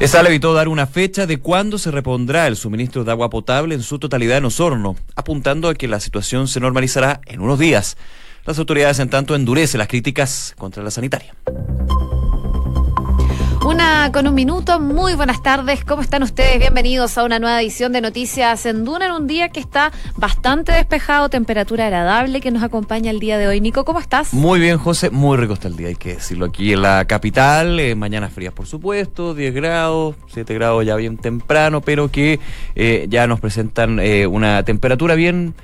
ESAL evitó dar una fecha de cuándo se repondrá el suministro de agua potable en su totalidad en Osorno, apuntando a que la situación se normalizará en unos días. Las autoridades, en tanto, endurecen las críticas contra la sanitaria. Una con un minuto, muy buenas tardes, ¿cómo están ustedes? Bienvenidos a una nueva edición de Noticias en Duna en un día que está bastante despejado, temperatura agradable que nos acompaña el día de hoy. Nico, ¿cómo estás? Muy bien, José, muy rico está el día, hay que decirlo. Aquí en la capital, eh, mañana frías por supuesto, 10 grados, 7 grados ya bien temprano, pero que eh, ya nos presentan eh, una temperatura bien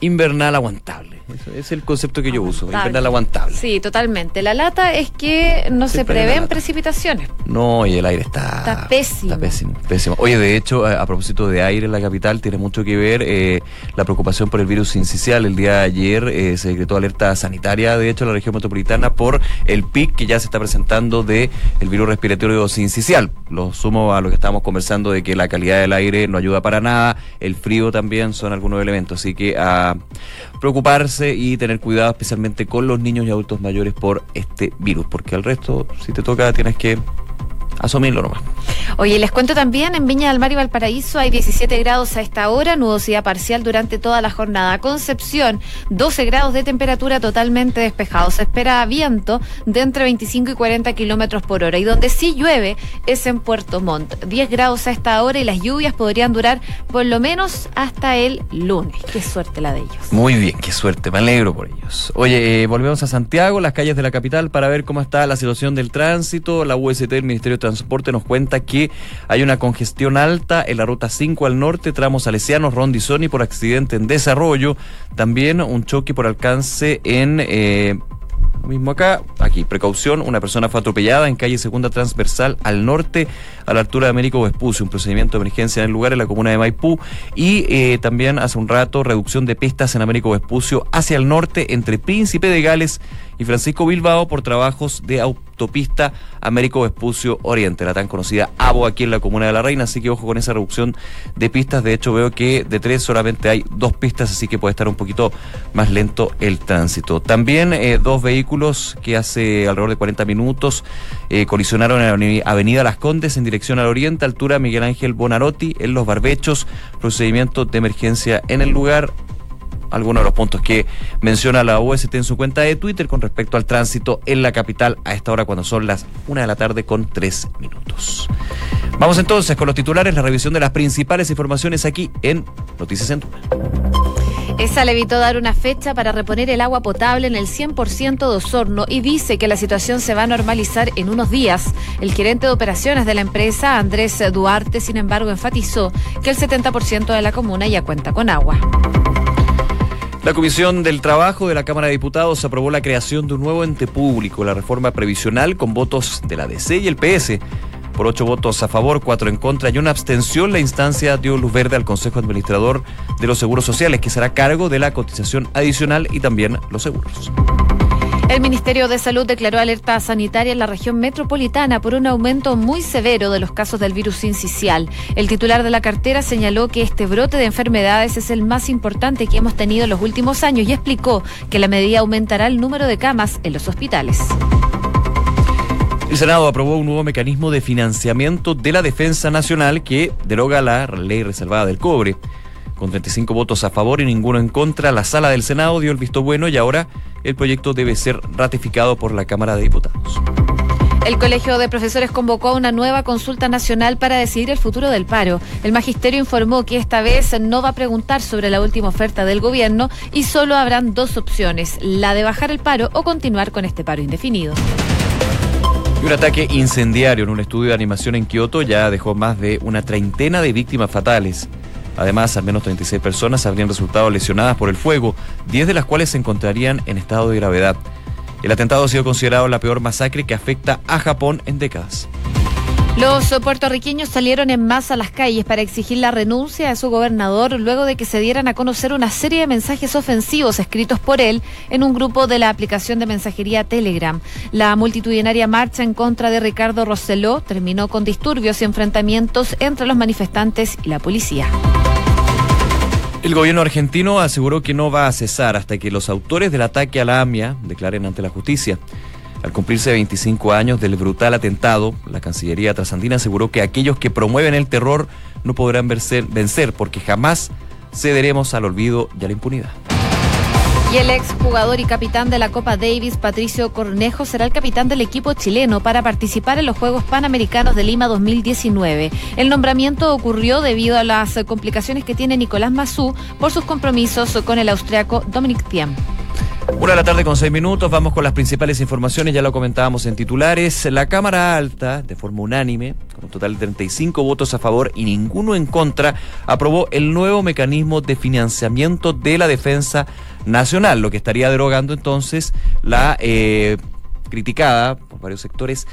invernal aguantable. Es el concepto que yo uso, invernal aguantable. Sí, totalmente. La lata es que no se prevén precipitaciones. No, y el aire está, está pésimo. Está pésimo, pésimo. Oye, de hecho, a, propósito de aire en la capital, tiene mucho que ver eh, la preocupación por el virus sincicial. El día de ayer eh, se decretó alerta sanitaria, de hecho, en la región metropolitana por el pic que ya se está presentando de el virus respiratorio sincicial. Lo sumo a lo que estábamos conversando de que la calidad del aire no ayuda para nada, el frío también son algunos elementos. Así que a preocuparse y tener cuidado especialmente con los niños y adultos mayores por este virus, porque al resto, si te toca, tienes que asumirlo nomás. Oye, les cuento también, en Viña del Mar y Valparaíso hay 17 grados a esta hora, nubosidad parcial durante toda la jornada. Concepción, 12 grados de temperatura totalmente despejado. Se espera viento de entre 25 y 40 kilómetros por hora. Y donde sí llueve es en Puerto Montt. 10 grados a esta hora y las lluvias podrían durar por lo menos hasta el lunes. Qué suerte la de ellos. Muy bien, qué suerte, me alegro por ellos. Oye, eh, volvemos a Santiago, las calles de la capital, para ver cómo está la situación del tránsito. La UST, el Ministerio de Transporte, nos cuenta que hay una congestión alta en la ruta 5 al norte, tramos salesianos, Rondizoni por accidente en desarrollo. También un choque por alcance en... Eh, lo mismo acá, aquí, precaución, una persona fue atropellada en calle Segunda Transversal al norte, a la altura de Américo Vespucio, un procedimiento de emergencia en el lugar en la comuna de Maipú, y eh, también hace un rato reducción de pistas en Américo Vespucio hacia el norte entre Príncipe de Gales y Francisco Bilbao por trabajos de autopista Américo Vespucio Oriente, la tan conocida ABO aquí en la Comuna de la Reina, así que ojo con esa reducción de pistas, de hecho veo que de tres solamente hay dos pistas, así que puede estar un poquito más lento el tránsito. También eh, dos vehículos que hace alrededor de 40 minutos eh, colisionaron en la Avenida Las Condes en dirección al oriente, altura Miguel Ángel Bonarotti, en Los Barbechos, procedimiento de emergencia en el lugar, algunos de los puntos que menciona la OST en su cuenta de Twitter con respecto al tránsito en la capital a esta hora cuando son las una de la tarde con tres minutos. Vamos entonces con los titulares, la revisión de las principales informaciones aquí en Noticias en esa le evitó dar una fecha para reponer el agua potable en el 100% de Osorno y dice que la situación se va a normalizar en unos días. El gerente de operaciones de la empresa, Andrés Duarte, sin embargo, enfatizó que el 70% de la comuna ya cuenta con agua. La Comisión del Trabajo de la Cámara de Diputados aprobó la creación de un nuevo ente público, la reforma previsional, con votos de la DC y el PS. Por ocho votos a favor, cuatro en contra y una abstención, la instancia dio luz verde al Consejo Administrador de los Seguros Sociales, que será cargo de la cotización adicional y también los seguros. El Ministerio de Salud declaró alerta sanitaria en la región metropolitana por un aumento muy severo de los casos del virus sincicial. El titular de la cartera señaló que este brote de enfermedades es el más importante que hemos tenido en los últimos años y explicó que la medida aumentará el número de camas en los hospitales. El Senado aprobó un nuevo mecanismo de financiamiento de la defensa nacional que deroga la ley reservada del cobre. Con 35 votos a favor y ninguno en contra, la sala del Senado dio el visto bueno y ahora el proyecto debe ser ratificado por la Cámara de Diputados. El Colegio de Profesores convocó a una nueva consulta nacional para decidir el futuro del paro. El magisterio informó que esta vez no va a preguntar sobre la última oferta del gobierno y solo habrán dos opciones, la de bajar el paro o continuar con este paro indefinido. Un ataque incendiario en un estudio de animación en Kioto ya dejó más de una treintena de víctimas fatales. Además, al menos 36 personas habrían resultado lesionadas por el fuego, 10 de las cuales se encontrarían en estado de gravedad. El atentado ha sido considerado la peor masacre que afecta a Japón en décadas. Los puertorriqueños salieron en masa a las calles para exigir la renuncia de su gobernador luego de que se dieran a conocer una serie de mensajes ofensivos escritos por él en un grupo de la aplicación de mensajería Telegram. La multitudinaria marcha en contra de Ricardo Rosselló terminó con disturbios y enfrentamientos entre los manifestantes y la policía. El gobierno argentino aseguró que no va a cesar hasta que los autores del ataque a la AMIA declaren ante la justicia. Al cumplirse 25 años del brutal atentado, la Cancillería trasandina aseguró que aquellos que promueven el terror no podrán vencer, vencer porque jamás cederemos al olvido y a la impunidad. Y el exjugador y capitán de la Copa Davis, Patricio Cornejo, será el capitán del equipo chileno para participar en los Juegos Panamericanos de Lima 2019. El nombramiento ocurrió debido a las complicaciones que tiene Nicolás Mazú por sus compromisos con el austriaco Dominic Thiem. Una de la tarde con seis minutos, vamos con las principales informaciones, ya lo comentábamos en titulares. La Cámara Alta, de forma unánime, con un total de 35 votos a favor y ninguno en contra, aprobó el nuevo mecanismo de financiamiento de la defensa nacional, lo que estaría derogando entonces la eh, criticada por varios sectores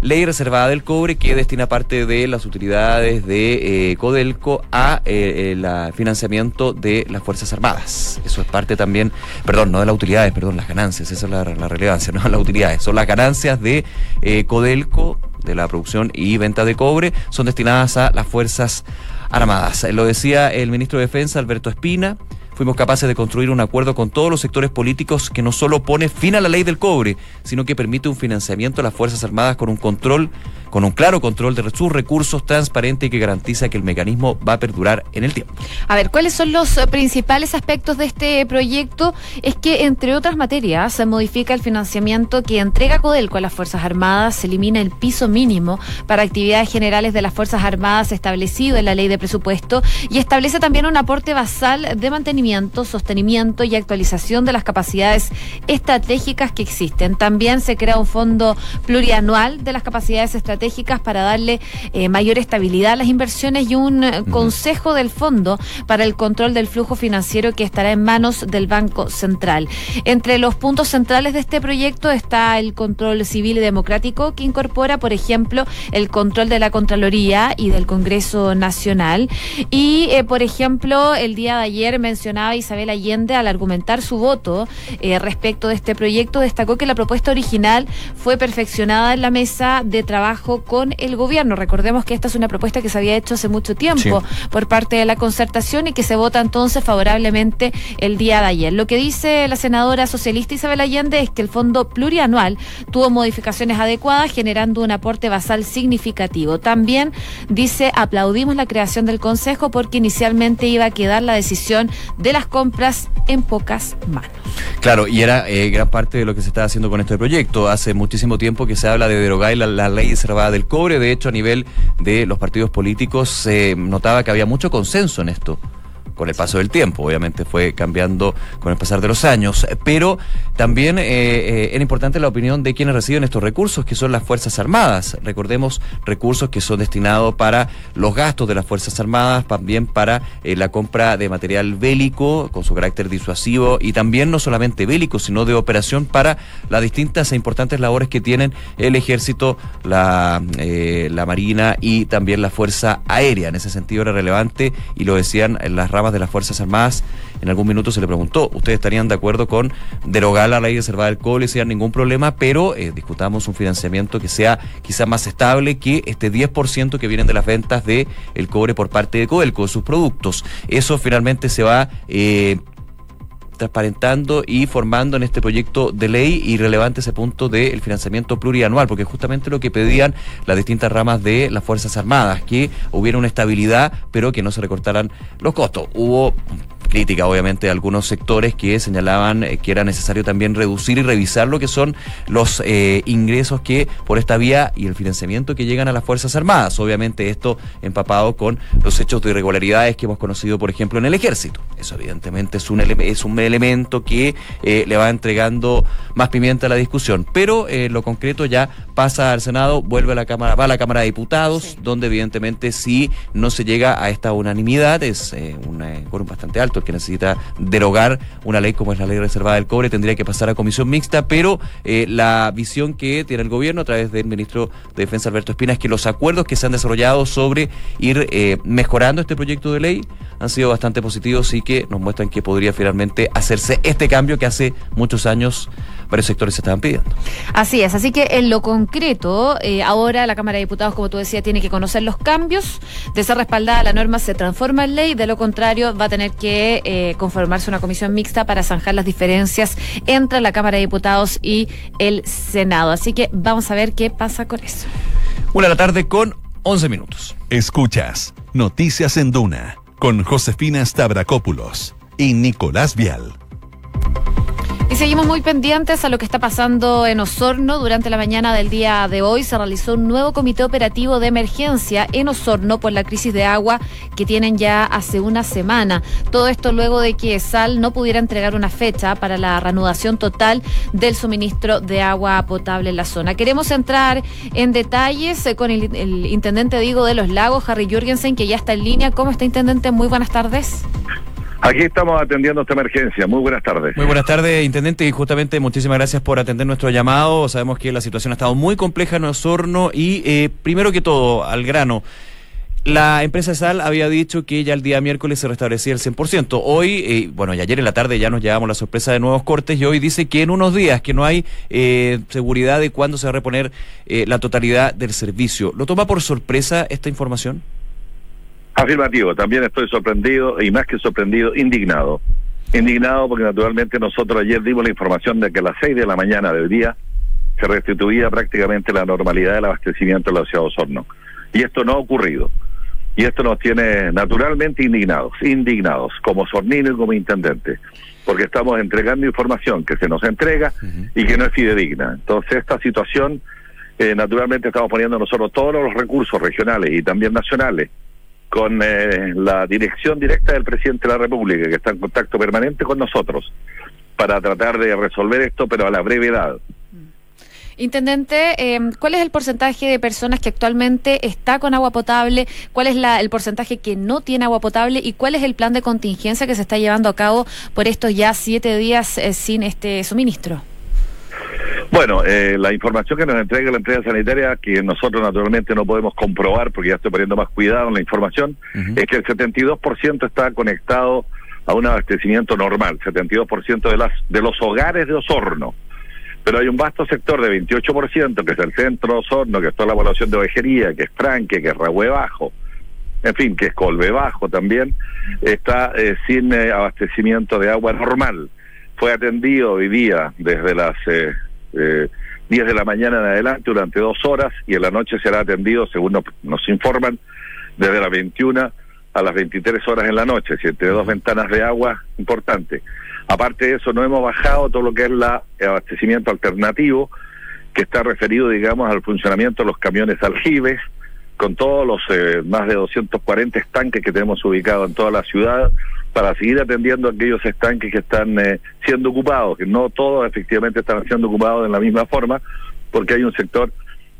ley reservada del cobre que destina parte de las utilidades de eh, Codelco a eh, el financiamiento de las Fuerzas Armadas. Eso es parte también, perdón, no de las utilidades, perdón, las ganancias, esa es la, relevancia, no las utilidades, son las ganancias de eh, Codelco, de la producción y venta de cobre, son destinadas a las Fuerzas Armadas. Lo decía el ministro de Defensa, Alberto Espina fuimos capaces de construir un acuerdo con todos los sectores políticos que no solo pone fin a la ley del cobre, sino que permite un financiamiento a las Fuerzas Armadas con un control con un claro control de sus recursos transparente y que garantiza que el mecanismo va a perdurar en el tiempo. A ver, ¿cuáles son los eh, principales aspectos de este proyecto? Es que, entre otras materias, se modifica el financiamiento que entrega Codelco a las Fuerzas Armadas, se elimina el piso mínimo para actividades generales de las Fuerzas Armadas establecido en la ley de presupuesto y establece también un aporte basal de mantenimiento, sostenimiento y actualización de las capacidades estratégicas que existen. También se crea un fondo plurianual de las capacidades estratégicas para darle eh, mayor estabilidad a las inversiones y un eh, consejo del fondo para el control del flujo financiero que estará en manos del Banco Central. Entre los puntos centrales de este proyecto está el control civil y democrático que incorpora, por ejemplo, el control de la Contraloría y del Congreso Nacional. Y, eh, por ejemplo, el día de ayer mencionaba Isabel Allende al argumentar su voto respecto de este proyecto, destacó que la propuesta original fue perfeccionada en la mesa de trabajo con el gobierno. Recordemos que esta es una propuesta que se había hecho hace mucho tiempo por parte de la concertación y que se vota entonces favorablemente el día de ayer. Lo que dice la senadora socialista Isabel Allende es que el fondo plurianual tuvo modificaciones adecuadas generando un aporte basal significativo. También dice aplaudimos la creación del Consejo porque inicialmente iba a quedar la decisión de las compras en pocas manos. Claro, y era eh, gran parte de lo que se está haciendo con este proyecto. Hace muchísimo tiempo que se habla de derogar la, la ley reservada del cobre. De hecho, a nivel de los partidos políticos se notaba que había mucho consenso en esto con el paso del tiempo. Obviamente fue cambiando con el pasar de los años. Pero también eh, eh, era importante la opinión de quienes reciben estos recursos, que son las Fuerzas Armadas. Recordemos recursos que son destinados para los gastos de las Fuerzas Armadas, también para eh, la compra de material bélico con su carácter disuasivo y también no solamente bélico, sino de operación para las distintas e importantes labores que tienen el ejército, la, la Marina y también la Fuerza Aérea. En ese sentido era relevante y lo decían las ramas de las Fuerzas Armadas, en algún minuto se le preguntó, ¿ustedes estarían de acuerdo con derogar la ley de reserva del cobre sin ningún problema, pero eh, discutamos un financiamiento que sea quizá más estable que este 10% que vienen de las ventas de el cobre por parte de Codelco, de sus productos? Eso finalmente se va... Eh, transparentando y formando en este proyecto de ley y relevante ese punto del financiamiento plurianual, porque justamente lo que pedían las distintas ramas de las Fuerzas Armadas, que hubiera una estabilidad, pero que no se recortaran los costos. Hubo crítica, obviamente, de algunos sectores que señalaban eh, que era necesario también reducir y revisar lo que son los eh, ingresos que por esta vía y el financiamiento que llegan a las Fuerzas Armadas. Obviamente esto empapado con los hechos de irregularidades que hemos conocido, por ejemplo, en el ejército. Eso evidentemente es un, es un elemento que eh, le va entregando más pimienta a la discusión. Pero lo concreto ya pasa al Senado, vuelve a la Cámara, va a la Cámara de Diputados, donde evidentemente si no se llega a esta unanimidad, es un quórum bastante alto que necesita derogar una ley como es la ley reservada del cobre, tendría que pasar a comisión mixta, pero eh, la visión que tiene el gobierno a través del ministro de Defensa Alberto Espina es que los acuerdos que se han desarrollado sobre ir eh, mejorando este proyecto de ley han sido bastante positivos y que nos muestran que podría finalmente hacerse este cambio que hace muchos años varios sectores se estaban pidiendo. Así es, así que en lo concreto, eh, ahora la Cámara de Diputados, como tú decías, tiene que conocer los cambios. De ser respaldada, la norma se transforma en ley. De lo contrario, va a tener que eh, conformarse una comisión mixta para zanjar las diferencias entre la Cámara de Diputados y el Senado. Así que vamos a ver qué pasa con eso. Una de la tarde con 11 minutos. Escuchas Noticias en Duna con Josefina Stavrakopoulos y Nicolás Vial. Seguimos muy pendientes a lo que está pasando en Osorno. Durante la mañana del día de hoy se realizó un nuevo comité operativo de emergencia en Osorno por la crisis de agua que tienen ya hace una semana. Todo esto luego de que Sal no pudiera entregar una fecha para la reanudación total del suministro de agua potable en la zona. Queremos entrar en detalles eh, con el, el intendente Diego de los Lagos, Harry Jürgensen, que ya está en línea. ¿Cómo está, intendente? Muy buenas tardes. Aquí estamos atendiendo esta emergencia. Muy buenas tardes. Muy buenas tardes, intendente, y justamente muchísimas gracias por atender nuestro llamado. Sabemos que la situación ha estado muy compleja en Osorno y eh, primero que todo, al grano. La empresa sal había dicho que ya el día miércoles se restablecía el 100%. Hoy, eh, bueno, y ayer en la tarde ya nos llevamos la sorpresa de nuevos cortes y hoy dice que en unos días, que no hay eh, seguridad de cuándo se va a reponer eh, la totalidad del servicio. ¿Lo toma por sorpresa esta información? Afirmativo, también estoy sorprendido y más que sorprendido, indignado. Indignado porque naturalmente nosotros ayer dimos la información de que a las 6 de la mañana del día se restituía prácticamente la normalidad del abastecimiento de la ciudad de Osorno. Y esto no ha ocurrido. Y esto nos tiene naturalmente indignados, indignados, como sornino y como intendente, porque estamos entregando información que se nos entrega y que no es fidedigna. Entonces esta situación, eh, naturalmente estamos poniendo nosotros todos los recursos regionales y también nacionales con eh, la dirección directa del presidente de la República, que está en contacto permanente con nosotros, para tratar de resolver esto, pero a la brevedad. Intendente, eh, ¿cuál es el porcentaje de personas que actualmente está con agua potable? ¿Cuál es la, el porcentaje que no tiene agua potable? ¿Y cuál es el plan de contingencia que se está llevando a cabo por estos ya siete días eh, sin este suministro? Bueno, eh, la información que nos entrega la empresa sanitaria, que nosotros naturalmente no podemos comprobar porque ya estoy poniendo más cuidado en la información, es que el 72% está conectado a un abastecimiento normal, 72% de, las, de los hogares de Osorno. Pero hay un vasto sector de 28%, que es el centro de Osorno, que es toda la población de Ovejería, que es Franque, que es Rahue Bajo, en fin, que es Colbe Bajo también, está eh, sin eh, abastecimiento de agua normal. Fue atendido hoy día desde las eh, eh, 10 de la mañana en adelante durante dos horas y en la noche será atendido, según nos, nos informan, desde las 21 a las 23 horas en la noche, entre dos ventanas de agua importante. Aparte de eso, no hemos bajado todo lo que es la, el abastecimiento alternativo, que está referido, digamos, al funcionamiento de los camiones aljibes, con todos los eh, más de 240 estanques que tenemos ubicados en toda la ciudad, para seguir atendiendo aquellos estanques que están eh, siendo ocupados, que no todos efectivamente están siendo ocupados de la misma forma, porque hay un sector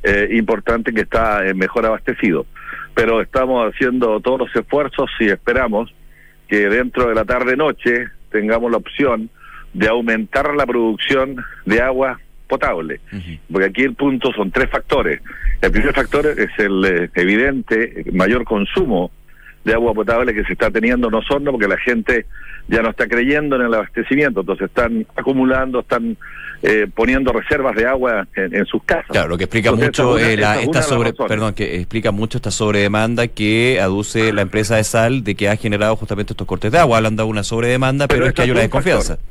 eh, importante que está eh, mejor abastecido. Pero estamos haciendo todos los esfuerzos y esperamos que dentro de la tarde-noche tengamos la opción de aumentar la producción de agua potable. Porque aquí el punto son tres factores. El primer factor es el eh, evidente mayor consumo de agua potable que se está teniendo no solo porque la gente ya no está creyendo en el abastecimiento, entonces están acumulando, están eh, poniendo reservas de agua en, en, sus casas. Claro, lo que explica Entonces, mucho es eh, una- esa es esta una las sobre, perdón, que explica mucho esta sobredemanda que aduce la empresa de sal de que ha generado justamente estos cortes de agua. Hablan de una sobredemanda, pero, Pero es que hay una factor. desconfianza.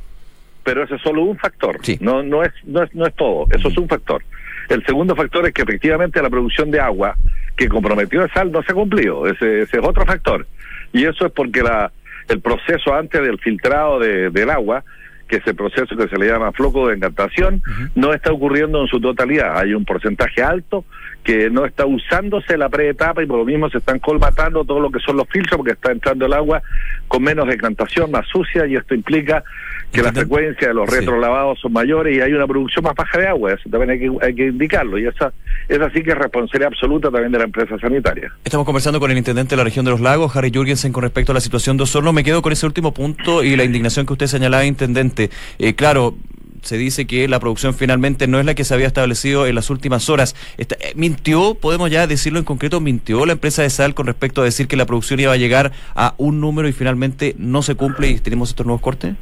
pero ese es solo un factor. Sí. No, no es, no es, no es todo. Eso es un factor. El segundo factor es que efectivamente la producción de agua que comprometió el sal no se ha cumplido. Ese, ese es otro factor. Y eso es porque la, el proceso antes del filtrado de- del agua, que es el proceso que se le llama floco de encantación, no está ocurriendo en su totalidad. Hay un porcentaje alto que no está usándose la preetapa y por lo mismo se están colmatando todo lo que son los filtros porque está entrando el agua con menos decantación, más sucia y esto implica que la frecuencia de los Sí. retrolavados son mayores y hay una producción más baja de agua. Eso también hay que, hay que indicarlo y esa, esa sí que es responsabilidad absoluta también de la empresa sanitaria. Estamos conversando con el intendente de la región de los lagos, Harry Jurgensen, con respecto a la situación de Osorno. Me quedo con ese último punto y la indignación que usted señalaba, intendente. Eh, claro, se dice que la producción finalmente no es la que se había establecido en las últimas horas. Eh, ¿Mintió, podemos ya decirlo en concreto, mintió la empresa de sal con respecto a decir que la producción iba a llegar a un número y finalmente no se cumple y tenemos estos nuevos cortes?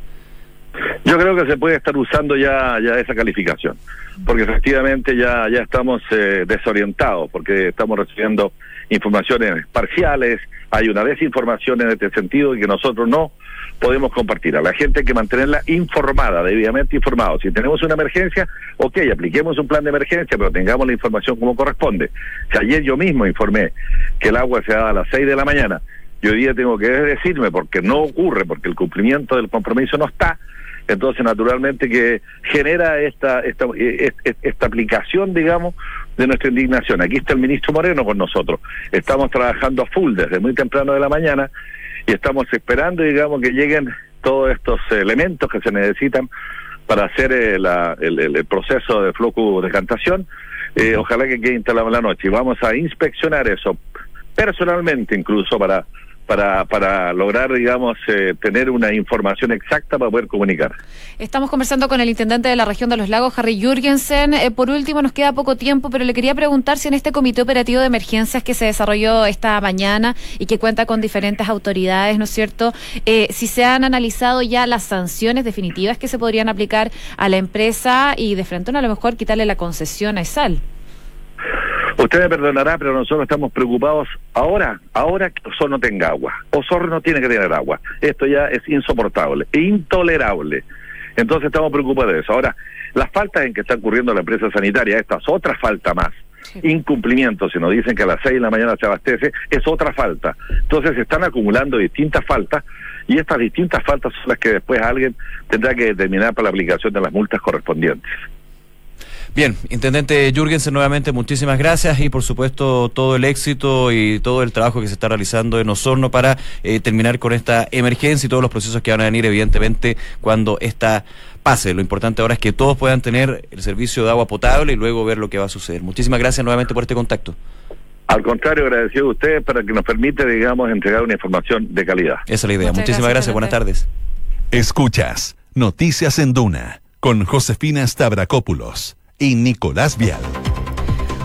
Yo creo que se puede estar usando ya, ya esa calificación, porque efectivamente ya, ya estamos eh, desorientados, porque estamos recibiendo informaciones parciales, hay una desinformación en este sentido y que nosotros no podemos compartir. A la gente hay que mantenerla informada, debidamente informada. Si tenemos una emergencia, ok, apliquemos un plan de emergencia, pero tengamos la información como corresponde. Si ayer yo mismo informé que el agua se da a las 6 de la mañana, yo hoy día tengo que decirme porque no ocurre, porque el cumplimiento del compromiso no está, entonces naturalmente que genera esta, esta, esta aplicación, digamos, de nuestra indignación. Aquí está el ministro Moreno con nosotros. Estamos trabajando a full desde muy temprano de la mañana y estamos esperando, digamos, que lleguen todos estos elementos que se necesitan para hacer eh, el, proceso de floco de cantación. Eh, ojalá que quede instalado en la noche y vamos a inspeccionar eso personalmente incluso para para, para lograr, digamos, eh, tener una información exacta para poder comunicar. Estamos conversando con el intendente de la región de los lagos, Harry Jürgensen. Eh, por último, nos queda poco tiempo, pero le quería preguntar si en este comité operativo de emergencias que se desarrolló esta mañana y que cuenta con diferentes autoridades, ¿no es cierto?, eh, si se han analizado ya las sanciones definitivas que se podrían aplicar a la empresa y de frente a lo mejor quitarle la concesión a ESAL. Usted me perdonará, pero nosotros estamos preocupados ahora, ahora que Osorno no tenga agua. Osorno no tiene que tener agua. Esto ya es insoportable intolerable. Entonces estamos preocupados de eso. Ahora, las faltas en que está ocurriendo la empresa sanitaria, esta es otra falta más. Incumplimiento, si nos dicen que a las seis de la mañana se abastece, es otra falta. Entonces se están acumulando distintas faltas y estas distintas faltas son las que después alguien tendrá que determinar para la aplicación de las multas correspondientes. Bien, Intendente Jürgensen, nuevamente muchísimas gracias y por supuesto todo el éxito y todo el trabajo que se está realizando en Osorno para eh, terminar con esta emergencia y todos los procesos que van a venir evidentemente cuando esta pase. Lo importante ahora es que todos puedan tener el servicio de agua potable y luego ver lo que va a suceder. Muchísimas gracias nuevamente por este contacto. Al contrario, agradecido a ustedes para que nos permite, digamos, entregar una información de calidad. Esa es la idea. Muchísimas gracias. Buenas tardes. Escuchas Noticias en Duna con Josefina Stavrakopoulos y Nicolás Vial.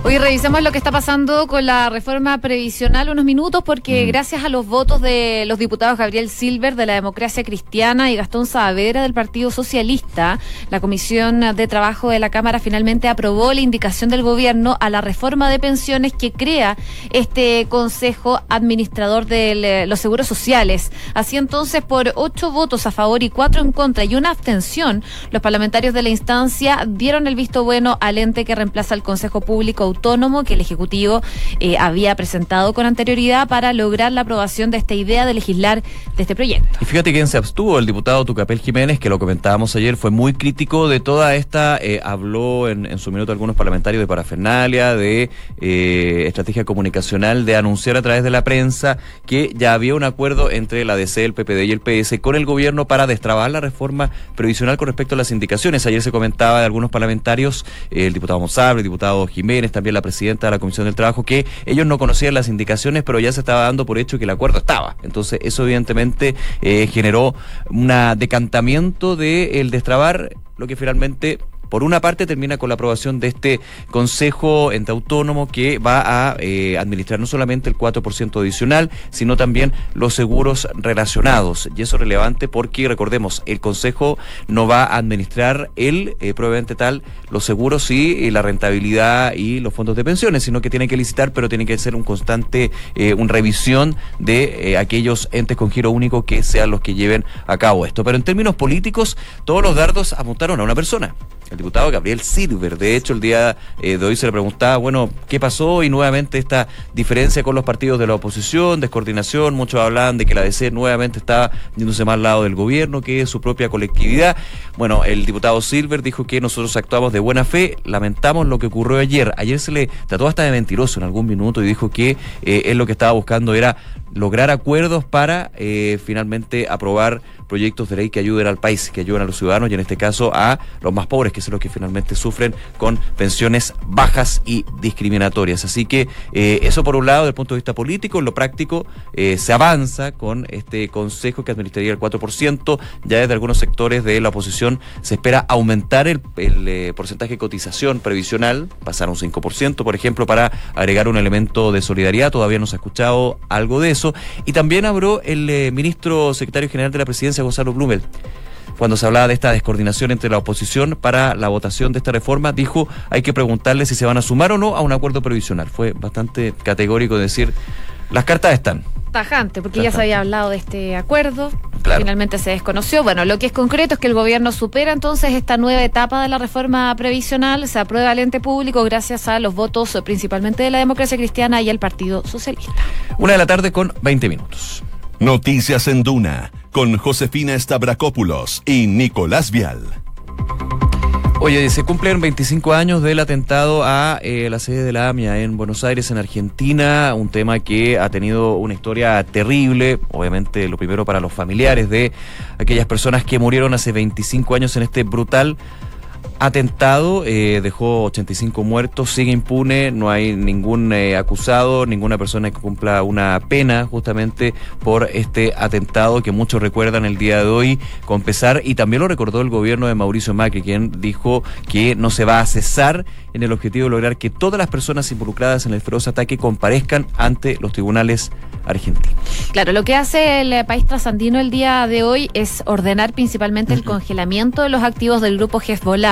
Hoy revisemos lo que está pasando con la reforma previsional unos minutos porque mm. gracias a los votos de los diputados Gabriel Silver de la Democracia Cristiana y Gastón Saavedra del Partido Socialista, la Comisión de Trabajo de la Cámara finalmente aprobó la indicación del gobierno a la reforma de pensiones que crea este Consejo Administrador de los Seguros Sociales. Así entonces, por ocho votos a favor y cuatro en contra y una abstención, los parlamentarios de la instancia dieron el visto bueno al ente que reemplaza al Consejo Público autónomo que el Ejecutivo eh, había presentado con anterioridad para lograr la aprobación de esta idea de legislar de este proyecto. Y fíjate quién se abstuvo, el diputado Tucapel Jiménez, que lo comentábamos ayer, fue muy crítico de toda esta, eh, habló en, su minuto algunos parlamentarios de parafernalia, de eh, estrategia comunicacional, de anunciar a través de la prensa que ya había un acuerdo entre la DC, el PPD y el PS con el gobierno para destrabar la reforma previsional con respecto a las indicaciones. Ayer se comentaba de algunos parlamentarios, el diputado Monsalve, el diputado Jiménez, también la presidenta de la Comisión del Trabajo, que ellos no conocían las indicaciones, pero ya se estaba dando por hecho que el acuerdo estaba. Entonces, eso evidentemente eh, generó un decantamiento de el destrabar lo que finalmente por una parte termina con la aprobación de este Consejo Ente Autónomo que va a eh, administrar no solamente el 4% adicional, sino también los seguros relacionados. Y eso es relevante porque, recordemos, el Consejo no va a administrar él, eh, probablemente tal, los seguros y, la rentabilidad y los fondos de pensiones, sino que tiene que licitar, pero tiene que ser un constante, eh, una revisión de aquellos entes con giro único que sean los que lleven a cabo esto. Pero en términos políticos, todos los dardos apuntaron a una persona diputado Gabriel Silver. De hecho, el día eh, de hoy se le preguntaba, bueno, ¿qué pasó? Y nuevamente esta diferencia con los partidos de la oposición, descoordinación. Muchos hablaban de que la DC nuevamente está yéndose más al lado del gobierno que su propia colectividad. Bueno, el diputado Silver dijo que nosotros actuamos de buena fe, lamentamos lo que ocurrió ayer. Ayer se le trató hasta de mentiroso en algún minuto y dijo que eh, él lo que estaba buscando era lograr acuerdos para eh, finalmente aprobar proyectos de ley que ayuden al país, que ayuden a los ciudadanos y en este caso a los más pobres, que son los que finalmente sufren con pensiones bajas y discriminatorias. Así que eh, eso por un lado, desde el punto de vista político, en lo práctico, eh, se avanza con este consejo que administraría el 4%. Ya desde algunos sectores de la oposición se espera aumentar el, el porcentaje de cotización previsional, pasar a un 5%, por ejemplo, para agregar un elemento de solidaridad. Todavía no se ha escuchado algo de eso y también habló el eh, ministro secretario general de la presidencia, Gonzalo Blumel. cuando se hablaba de esta descoordinación entre la oposición para la votación de esta reforma, dijo hay que preguntarle si se van a sumar o no a un acuerdo previsional. Fue bastante categórico decir, las cartas están. Tajante, porque ya se había hablado de este acuerdo, finalmente se desconoció. Bueno, lo que es concreto es que el gobierno supera entonces esta nueva etapa de la reforma previsional, se aprueba el ente público gracias a los votos principalmente de la democracia cristiana y el Partido Socialista. Una de la tarde con 20 minutos. Noticias en Duna, con Josefina Stavrakopoulos y Nicolás Vial. Oye, se cumplen 25 años del atentado a eh, la sede de la AMIA en Buenos Aires, en Argentina, un tema que ha tenido una historia terrible, obviamente lo primero para los familiares de aquellas personas que murieron hace 25 años en este brutal atentado, eh, dejó 85 muertos, sigue impune, no hay ningún eh, acusado, ninguna persona que cumpla una pena justamente por este atentado que muchos recuerdan el día de hoy con pesar y también lo recordó el gobierno de Mauricio Macri, quien dijo que no se va a cesar en el objetivo de lograr que todas las personas involucradas en el feroz ataque comparezcan ante los tribunales argentinos. Claro, lo que hace el país trasandino el día de hoy es ordenar principalmente el congelamiento de los activos del grupo Hezbollah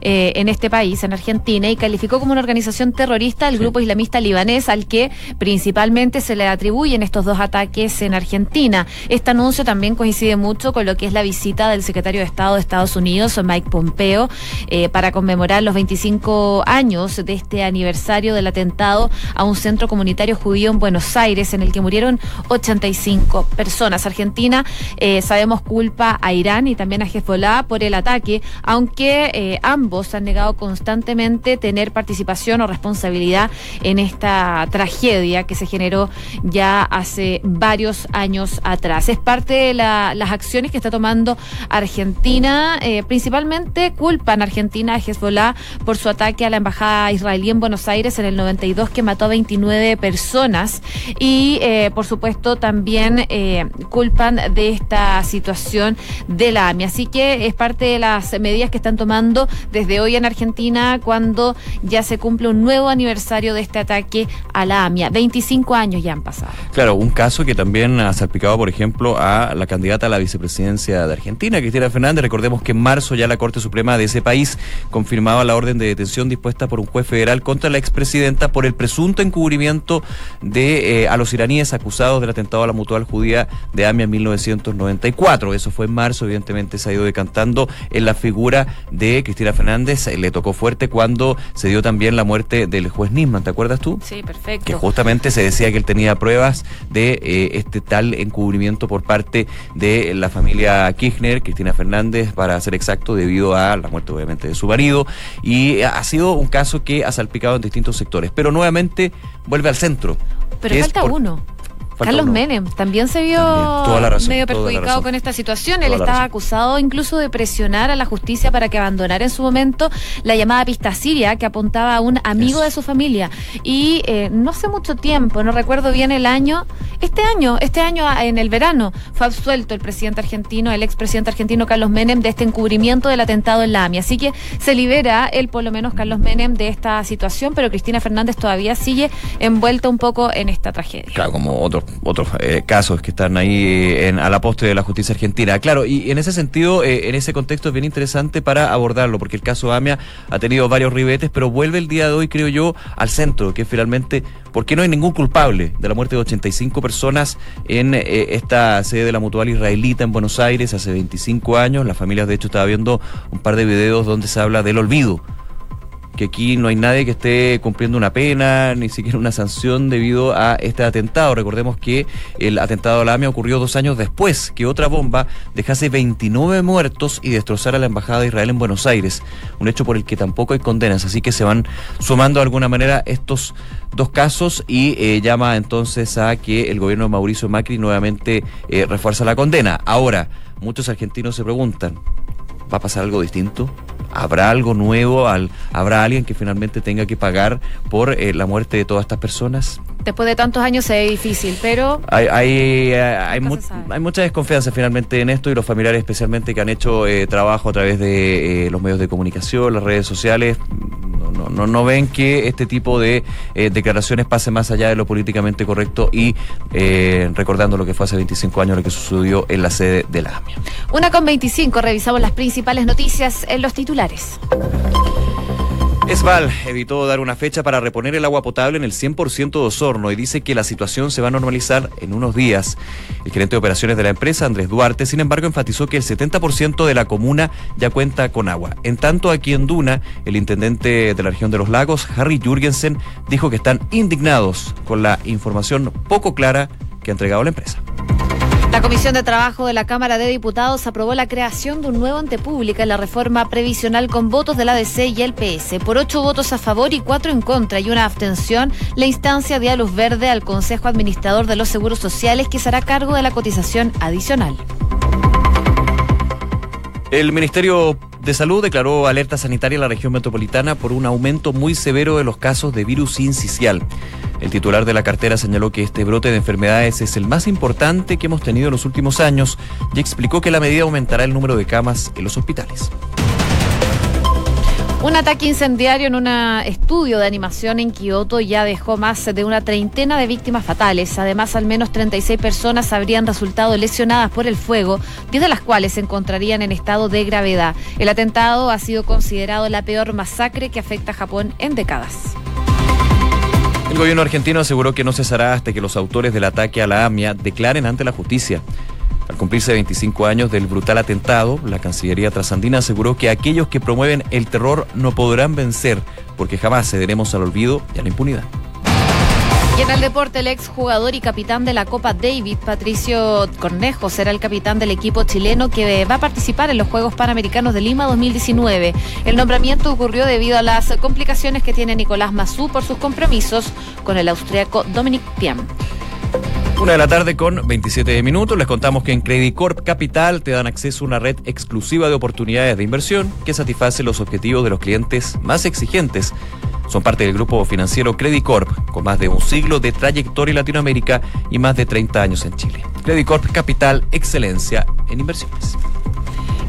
eh, en este país, en Argentina, y calificó como una organización terrorista el grupo islamista libanés al que principalmente se le atribuyen estos dos ataques en Argentina. Este anuncio también coincide mucho con lo que es la visita del secretario de Estado de Estados Unidos, Mike Pompeo, eh, para conmemorar los 25 años de este aniversario del atentado a un centro comunitario judío en Buenos Aires, en el que murieron 85 personas. Argentina, eh, sabemos, culpa a Irán y también a Hezbollah por el ataque, aunque ambos han negado constantemente tener participación o responsabilidad en esta tragedia que se generó ya hace varios años atrás. Es parte de las acciones que está tomando Argentina, eh, principalmente culpan a Argentina a Hezbollah por su ataque a la embajada israelí en Buenos Aires en el 92 que mató a 29 personas y eh, por supuesto también eh, culpan de esta situación de la AMI. Así que es parte de las medidas que están tomando desde hoy en Argentina cuando ya se cumple un nuevo aniversario de este ataque a la AMIA. 25 años ya han pasado. Claro, un caso que también ha salpicado, por ejemplo, a la candidata a la vicepresidencia de Argentina, Cristina Fernández. Recordemos que en marzo ya la Corte Suprema de ese país confirmaba la orden de detención dispuesta por un juez federal contra la expresidenta por el presunto encubrimiento de eh, a los iraníes acusados del atentado a la mutual judía de AMIA en 1994. Eso fue en marzo, evidentemente se ha ido decantando en la figura de Cristina Fernández eh, le tocó fuerte cuando se dio también la muerte del juez Nisman, ¿te acuerdas tú? Sí, perfecto. Que justamente se decía que él tenía pruebas de eh, este tal encubrimiento por parte de la familia Kirchner, Cristina Fernández, para ser exacto, debido a la muerte obviamente de su marido. Y ha sido un caso que ha salpicado en distintos sectores, pero nuevamente vuelve al centro. Pero falta uno. Carlos Menem también se vio medio perjudicado con esta situación. Él estaba acusado incluso de presionar a la justicia para que abandonara en su momento la llamada pista siria que apuntaba a un amigo de su familia. Y eh, no hace mucho tiempo, no recuerdo bien el año, este año, este año ah, en el verano, fue absuelto el presidente argentino, el expresidente argentino Carlos Menem, de este encubrimiento del atentado en la AMI. Así que se libera él, por lo menos Carlos Menem, de esta situación, pero Cristina Fernández todavía sigue envuelta un poco en esta tragedia. Claro, como otros otros eh, casos que están ahí eh, en, a la postre de la justicia argentina. Claro, y en ese sentido, eh, en ese contexto es bien interesante para abordarlo, porque el caso AMIA ha tenido varios ribetes, pero vuelve el día de hoy, creo yo, al centro, que finalmente, ¿por qué no hay ningún culpable de la muerte de 85 personas en esta sede de la mutual israelita en Buenos Aires hace 25 años? Las familias, de hecho, estaba viendo un par de videos donde se habla del olvido que aquí no hay nadie que esté cumpliendo una pena, ni siquiera una sanción debido a este atentado. Recordemos que el atentado a la AMIA ocurrió dos años después que otra bomba dejase 29 muertos y destrozara la Embajada de Israel en Buenos Aires, un hecho por el que tampoco hay condenas, así que se van sumando de alguna manera estos dos casos y eh, llama entonces a que el gobierno de Mauricio Macri nuevamente eh, refuerza la condena. Ahora, muchos argentinos se preguntan, ¿va a pasar algo distinto? ¿Habrá algo nuevo? ¿Habrá alguien que finalmente tenga que pagar por eh, la muerte de todas estas personas? Después de tantos años ve difícil, pero... Hay, hay, eh, hay, mucha desconfianza finalmente en esto y los familiares especialmente que han hecho eh, trabajo a través de los medios de comunicación, las redes sociales, No, no, no, ven que este tipo de eh, declaraciones pase más allá de lo políticamente correcto y eh, recordando lo que fue hace 25 años lo que sucedió en la sede de la AMIA. Una con 25, revisamos las principales noticias en los titulares. Esval evitó dar una fecha para reponer el agua potable en el 100% de Osorno y dice que la situación se va a normalizar en unos días. El gerente de operaciones de la empresa, Andrés Duarte, sin embargo, enfatizó que el 70% de la comuna ya cuenta con agua. En tanto, aquí en Duna, el intendente de la región de los lagos, Harry Jurgensen, dijo que están indignados con la información poco clara que ha entregado la empresa. La Comisión de Trabajo de la Cámara de Diputados aprobó la creación de un nuevo ente pública en la reforma previsional con votos de la ADC y el PS. Por ocho votos a favor y cuatro en contra y una abstención, la instancia dio luz verde al Consejo Administrador de los Seguros Sociales que se hará cargo de la cotización adicional. El Ministerio de Salud declaró alerta sanitaria en la región metropolitana por un aumento muy severo de los casos de virus incisional. El titular de la cartera señaló que este brote de enfermedades es el más importante que hemos tenido en los últimos años y explicó que la medida aumentará el número de camas en los hospitales. Un ataque incendiario en un estudio de animación en Kioto ya dejó más de una treintena de víctimas fatales. Además, al menos 36 personas habrían resultado lesionadas por el fuego, 10 de las cuales se encontrarían en estado de gravedad. El atentado ha sido considerado la peor masacre que afecta a Japón en décadas. El gobierno argentino aseguró que no cesará hasta que los autores del ataque a la AMIA declaren ante la justicia. Al cumplirse 25 años del brutal atentado, la Cancillería trasandina aseguró que aquellos que promueven el terror no podrán vencer, porque jamás cederemos al olvido y a la impunidad. Y en el deporte, el exjugador y capitán de la Copa David, Patricio Cornejo, será el capitán del equipo chileno que va a participar en los Juegos Panamericanos de Lima 2019. El nombramiento ocurrió debido a las complicaciones que tiene Nicolás Mazú por sus compromisos con el austriaco Dominic Thiem. Una de la tarde con 27 minutos. Les contamos que en Credit Corp Capital te dan acceso a una red exclusiva de oportunidades de inversión que satisface los objetivos de los clientes más exigentes. Son parte del grupo financiero Credit Corp, con más de un siglo de trayectoria en Latinoamérica y más de 30 años en Chile. Credit Corp Capital, excelencia en inversiones.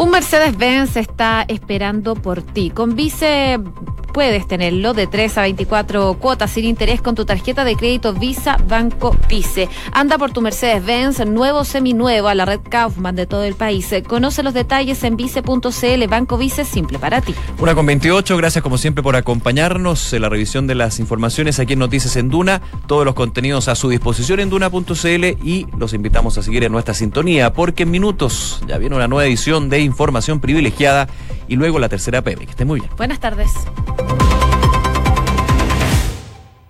Un Mercedes-Benz está esperando por ti. Con Vice puedes tenerlo de 3 a 24 cuotas sin interés con tu tarjeta de crédito Visa Banco Vice. Anda por tu Mercedes-Benz nuevo seminuevo a la red Kaufman de todo el país. Conoce los detalles en vice.cl. Banco Vice simple para ti. Una con 28. Gracias como siempre por acompañarnos en la revisión de las informaciones aquí en Noticias en Duna. Todos los contenidos a su disposición en duna.cl y los invitamos a seguir en nuestra sintonía porque en minutos ya viene una nueva edición de información privilegiada y luego la tercera PM. Que esté muy bien. Buenas tardes.